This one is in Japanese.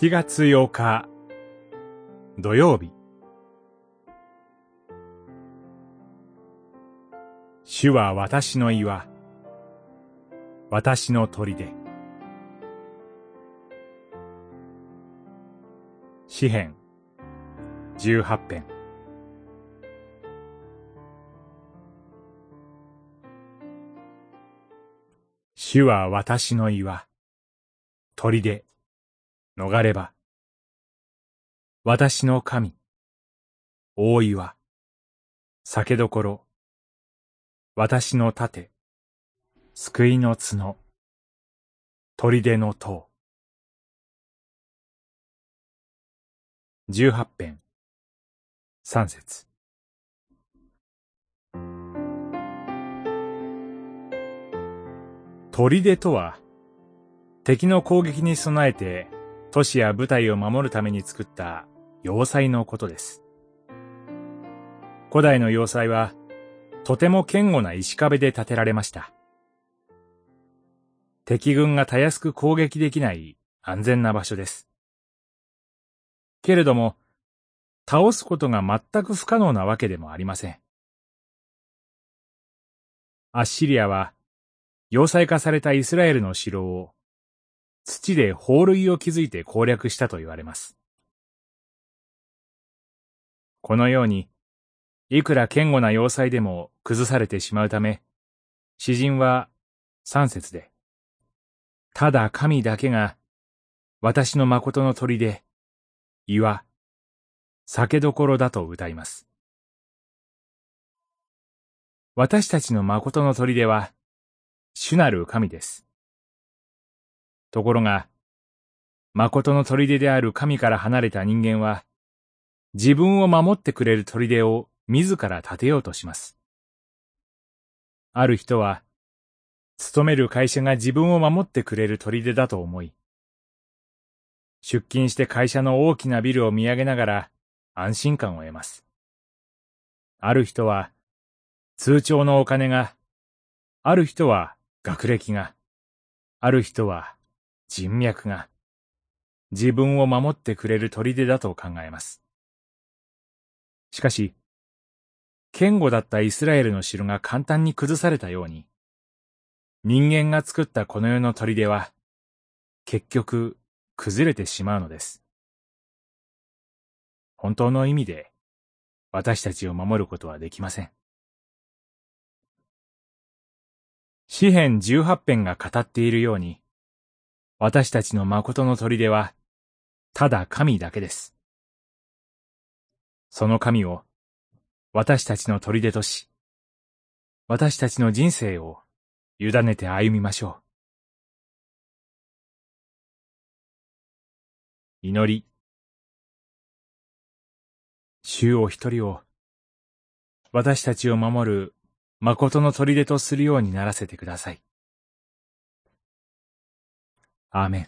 7月8日土曜日。主は私の岩私の砦。詩編18編。主は私の岩砦。逃れ場。私の神。大岩。酒どころ。私の盾。救いの角。砦の塔。十八編。三節。砦とは、敵の攻撃に備えて都市や部隊を守るために作った要塞のことです。古代の要塞は、とても堅固な石壁で建てられました。敵軍がたやすく攻撃できない安全な場所です。けれども、倒すことが全く不可能なわけでもありません。アッシリアは、要塞化されたイスラエルの城を土で法塁を築いて攻略したと言われます。このように、いくら堅固な要塞でも崩されてしまうため、詩人は三節で、ただ神だけが私の誠の鳥で、岩、酒どころだと歌います。私たちの誠の砦は、主なる神です。ところが、誠の砦である神から離れた人間は、自分を守ってくれる砦を自ら建てようとします。ある人は、勤める会社が自分を守ってくれる砦だと思い、出勤して会社の大きなビルを見上げながら安心感を得ます。ある人は、通帳のお金が、ある人は学歴が、ある人は人脈が、自分を守ってくれる砦だと考えます。しかし、堅固だったイスラエルの城が簡単に崩されたように、人間が作ったこの世の砦は、結局、崩れてしまうのです。本当の意味で、私たちを守ることはできません。詩編十八編が語っているように、私たちの誠の砦は、ただ神だけです。その神を、私たちの砦とし、私たちの人生を委ねて歩みましょう。祈り。主を一人を、私たちを守る誠の砦とするようにならせてください。Amen.